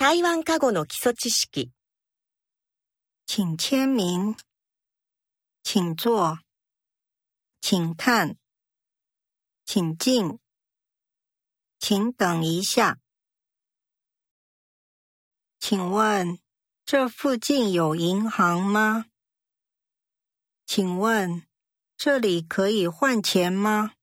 台湾客家语の基礎知識。请签名，请坐，请看，请进，请等一下。请问这附近有银行吗？请问这里可以换钱吗？